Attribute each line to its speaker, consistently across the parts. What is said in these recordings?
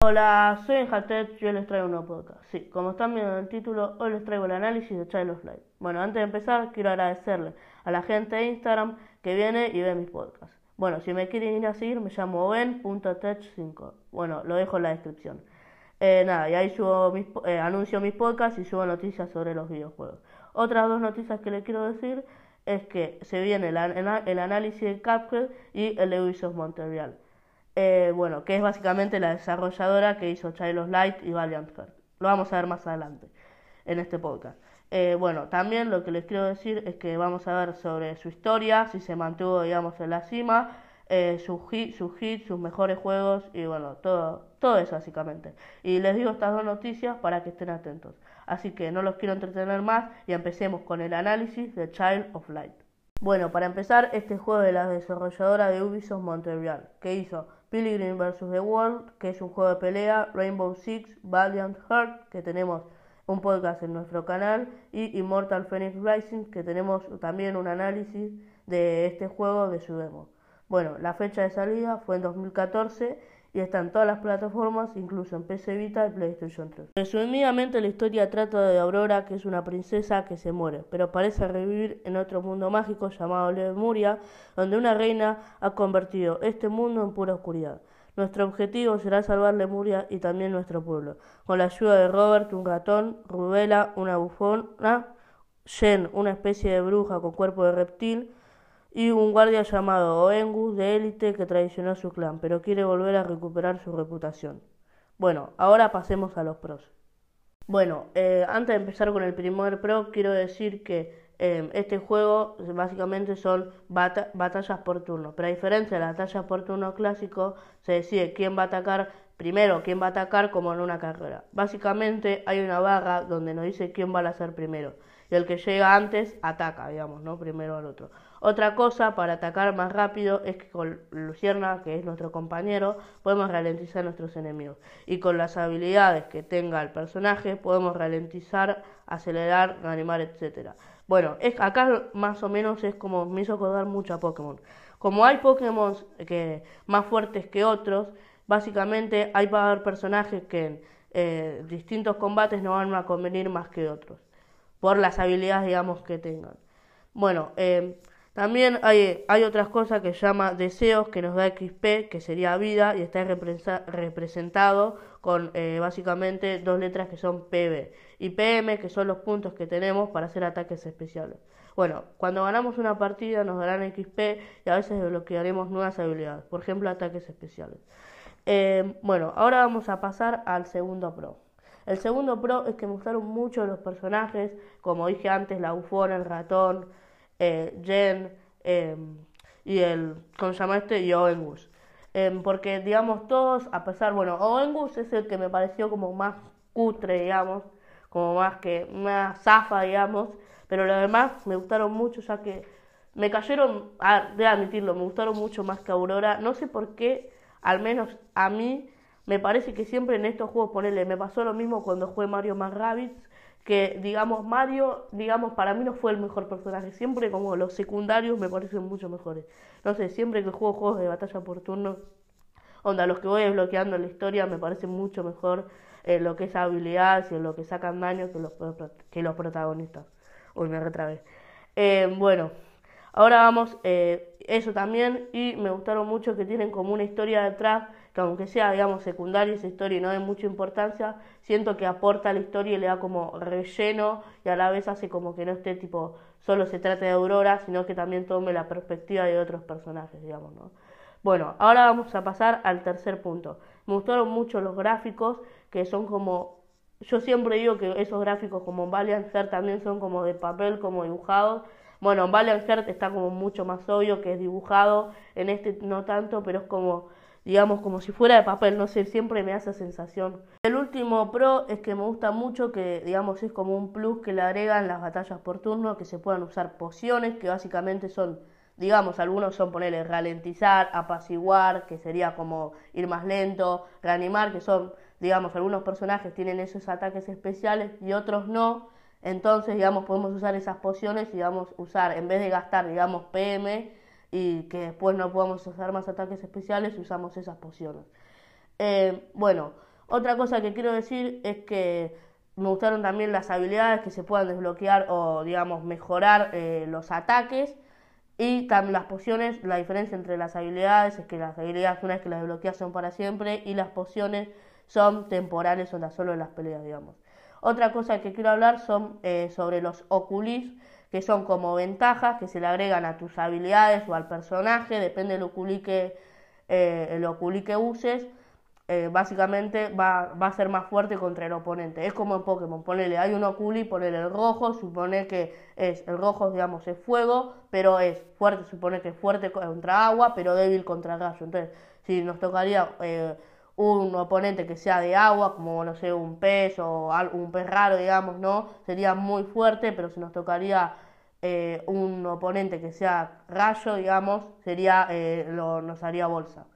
Speaker 1: Hola, soy Enjatet y hoy les traigo un nuevo podcast. Sí, como están viendo en el título, hoy les traigo el análisis de Child of Light. Bueno, antes de empezar, quiero agradecerle a la gente de Instagram que viene y ve mis podcasts. Bueno, si me quieren ir a seguir, me llamo ben.tech5. Bueno, lo dejo en la descripción. Eh, nada, y ahí subo mis, eh, anuncio mis podcasts y subo noticias sobre los videojuegos. Otras dos noticias que les quiero decir es que se viene el, el análisis de Cuphead y el de Ubisoft Montreal. Eh, bueno, que es básicamente la desarrolladora que hizo Child of Light y Valiant Heart. Lo vamos a ver más adelante en este podcast. Eh, bueno, también lo que les quiero decir es que vamos a ver sobre su historia, si se mantuvo, digamos, en la cima, eh, sus hits, sus hits, sus mejores juegos y bueno, todo, todo eso básicamente. Y les digo estas dos noticias para que estén atentos. Así que no los quiero entretener más y empecemos con el análisis de Child of Light. Bueno, para empezar, este juego de la desarrolladora de Ubisoft Montreal, que hizo Pilgrim vs. The World, que es un juego de pelea, Rainbow Six, Valiant Heart, que tenemos un podcast en nuestro canal, y Immortal Phoenix Rising, que tenemos también un análisis de este juego de su demo. Bueno, la fecha de salida fue en 2014 y está en todas las plataformas, incluso en PC Vita y PlayStation 3. Resumidamente, la historia trata de Aurora, que es una princesa que se muere, pero parece revivir en otro mundo mágico llamado Lemuria, donde una reina ha convertido este mundo en pura oscuridad. Nuestro objetivo será salvar Lemuria y también nuestro pueblo, con la ayuda de Robert, un ratón, Rubela, una bufona, Jen, una especie de bruja con cuerpo de reptil, y un guardia llamado Oengus de élite que traicionó a su clan, pero quiere volver a recuperar su reputación. Bueno, ahora pasemos a los pros. Bueno, eh, antes de empezar con el primer pro, quiero decir que eh, este juego básicamente son batallas por turno, pero a diferencia de las batallas por turno clásico, se decide quién va a atacar primero, quién va a atacar como en una carrera. Básicamente hay una barra donde nos dice quién va a hacer primero, y el que llega antes ataca, digamos, ¿no? Primero al otro. Otra cosa para atacar más rápido es que con Lucierna, que es nuestro compañero, podemos ralentizar a nuestros enemigos. Y con las habilidades que tenga el personaje podemos ralentizar, acelerar, animar, etc. Bueno, es, acá más o menos es como me hizo acordar mucho a Pokémon. Como hay Pokémon que más fuertes que otros, básicamente hay para haber personajes que en eh, distintos combates no van a convenir más que otros, por las habilidades, digamos, que tengan. Bueno, eh, también hay, hay otras cosas que se llama deseos, que nos da XP, que sería vida, y está representado con eh, básicamente dos letras que son PB y PM, que son los puntos que tenemos para hacer ataques especiales. Bueno, cuando ganamos una partida nos darán XP y a veces desbloquearemos nuevas habilidades, por ejemplo ataques especiales. Eh, bueno, ahora vamos a pasar al segundo pro. El segundo pro es que me gustaron mucho los personajes, como dije antes, la bufona, el ratón, eh, Jen em, y el, ¿cómo se llama este? Y Owengus. Em, porque, digamos, todos, a pesar, bueno, Owengus es el que me pareció como más cutre, digamos, como más que, más zafa, digamos, pero los demás me gustaron mucho, ya que me cayeron, de admitirlo, me gustaron mucho más que Aurora, no sé por qué, al menos a mí, me parece que siempre en estos juegos, ponele, me pasó lo mismo cuando jugué Mario más Rabbids, que digamos Mario, digamos para mí no fue el mejor personaje, siempre como los secundarios me parecen mucho mejores. No sé, siempre que juego juegos de batalla por turno, onda, los que voy desbloqueando en la historia me parecen mucho mejor en lo que es habilidad y lo que sacan daño que los, que los protagonistas. Uy, me retrabé. Eh, bueno, ahora vamos, eh, eso también, y me gustaron mucho que tienen como una historia detrás que aunque sea, digamos, secundaria esa historia y no de mucha importancia, siento que aporta a la historia y le da como relleno y a la vez hace como que no esté tipo, solo se trate de Aurora, sino que también tome la perspectiva de otros personajes, digamos, ¿no? Bueno, ahora vamos a pasar al tercer punto. Me gustaron mucho los gráficos, que son como, yo siempre digo que esos gráficos como Valiant Heart también son como de papel, como dibujados. Bueno, en Valiant Heart está como mucho más obvio que es dibujado, en este no tanto, pero es como digamos, como si fuera de papel, no sé, siempre me hace sensación. El último pro es que me gusta mucho que, digamos, es como un plus que le agregan las batallas por turno, que se puedan usar pociones, que básicamente son, digamos, algunos son ponerle ralentizar, apaciguar, que sería como ir más lento, reanimar, que son, digamos, algunos personajes tienen esos ataques especiales y otros no. Entonces, digamos, podemos usar esas pociones y, digamos, usar, en vez de gastar, digamos, PM, y que después no podamos usar más ataques especiales, usamos esas pociones. Eh, bueno, Otra cosa que quiero decir es que me gustaron también las habilidades que se puedan desbloquear o, digamos, mejorar eh, los ataques. Y también las pociones, la diferencia entre las habilidades es que las habilidades una vez que las desbloqueas son para siempre y las pociones son temporales o solo en las peleas, digamos. Otra cosa que quiero hablar son eh, sobre los oculis, que son como ventajas que se le agregan a tus habilidades o al personaje, depende del oculi que, eh, oculi que uses eh, básicamente va, va, a ser más fuerte contra el oponente. Es como en Pokémon, ponele, hay un Oculi, ponele el rojo, supone que es, el rojo digamos es fuego, pero es fuerte, supone que es fuerte contra agua, pero débil contra rayo. Entonces, si nos tocaría eh, un oponente que sea de agua, como no sé, un pez o un pez raro, digamos, ¿no? Sería muy fuerte, pero si nos tocaría eh, un oponente que sea rayo, digamos, sería, lo, nos haría bolsa.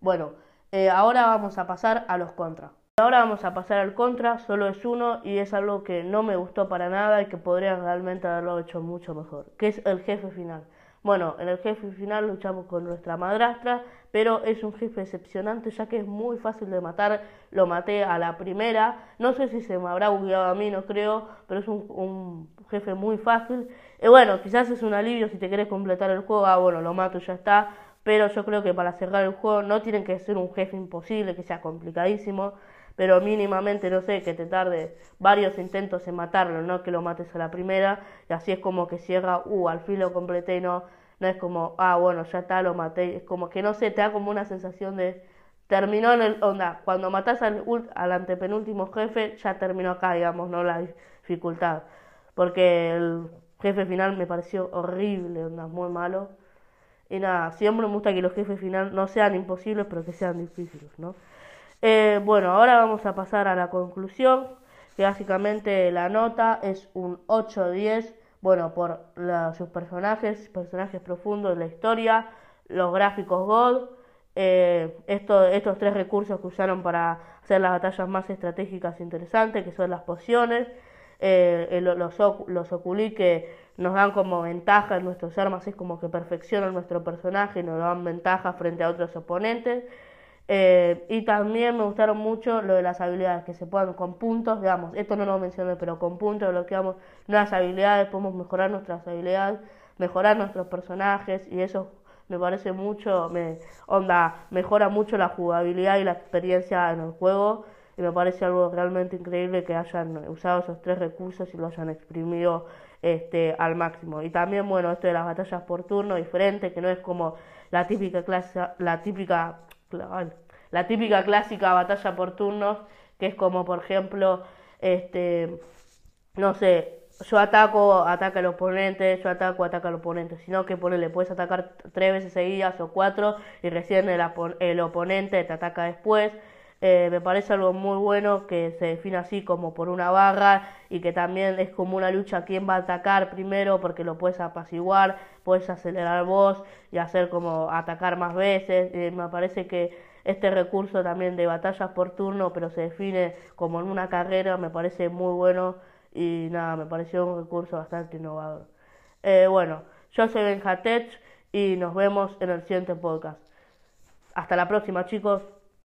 Speaker 1: Bueno, eh, ahora vamos a pasar a los contras. Ahora vamos a pasar al contra, solo es uno y es algo que no me gustó para nada y que podría realmente haberlo hecho mucho mejor, que es el jefe final. Bueno, en el jefe final luchamos con nuestra madrastra, pero es un jefe decepcionante ya que es muy fácil de matar. Lo maté a la primera, no sé si se me habrá bugueado a mí, no creo, pero es un, jefe muy fácil. Y bueno, quizás es un alivio si te quieres completar el juego, ah bueno, lo mato y ya está. Pero yo creo que para cerrar el juego no tienen que ser un jefe imposible, que sea complicadísimo, pero mínimamente, no sé, que te tarde varios intentos en matarlo, no que lo mates a la primera, y así es como que cierra, uh, al fin lo completé, no, no es como, ah, bueno, ya está, lo maté, es como que no sé, te da como una sensación de, terminó en el, onda, cuando matas al, al antepenúltimo jefe, ya terminó acá, digamos, no la dificultad, porque el jefe final me pareció horrible, onda, muy malo. Y nada, siempre me gusta que los jefes finales no sean imposibles, pero que sean difíciles, ¿no? Eh, bueno, ahora vamos a pasar a la conclusión, que básicamente la nota es un 8-10, bueno, por sus personajes, personajes profundos de la historia, los gráficos God, eh, estos tres recursos que usaron para hacer las batallas más estratégicas e interesantes, que son las pociones, eh, los, los oculi que nos dan como ventaja en nuestras armas, es como que perfeccionan nuestro personaje y nos dan ventaja frente a otros oponentes. Eh, y también me gustaron mucho lo de las habilidades que se puedan con puntos, digamos, esto no lo mencioné, pero con puntos bloqueamos nuevas habilidades, podemos mejorar nuestras habilidades, mejorar nuestros personajes y eso me parece mucho, me onda, mejora mucho la jugabilidad y la experiencia en el juego y me parece algo realmente increíble que hayan usado esos tres recursos y lo hayan exprimido este, al máximo. Y también, bueno, esto de las batallas por turno diferente, que no es como la típica clase, la típica, la típica clásica batalla por turnos, que es como, por ejemplo, este, no sé, yo ataco, ataca al oponente, yo ataco, ataca al oponente, sino que le puedes atacar tres veces seguidas o cuatro y recién el, el oponente te ataca después eh, me parece algo muy bueno que se define así como por una barra y que también es como una lucha quién va a atacar primero porque lo puedes apaciguar, puedes acelerar vos y hacer como atacar más veces. Eh, me parece que este recurso también de batallas por turno, pero se define como en una carrera, me parece muy bueno y nada, me pareció un recurso bastante innovador. Eh, bueno, yo soy Benjatech y nos vemos en el siguiente podcast. Hasta la próxima chicos.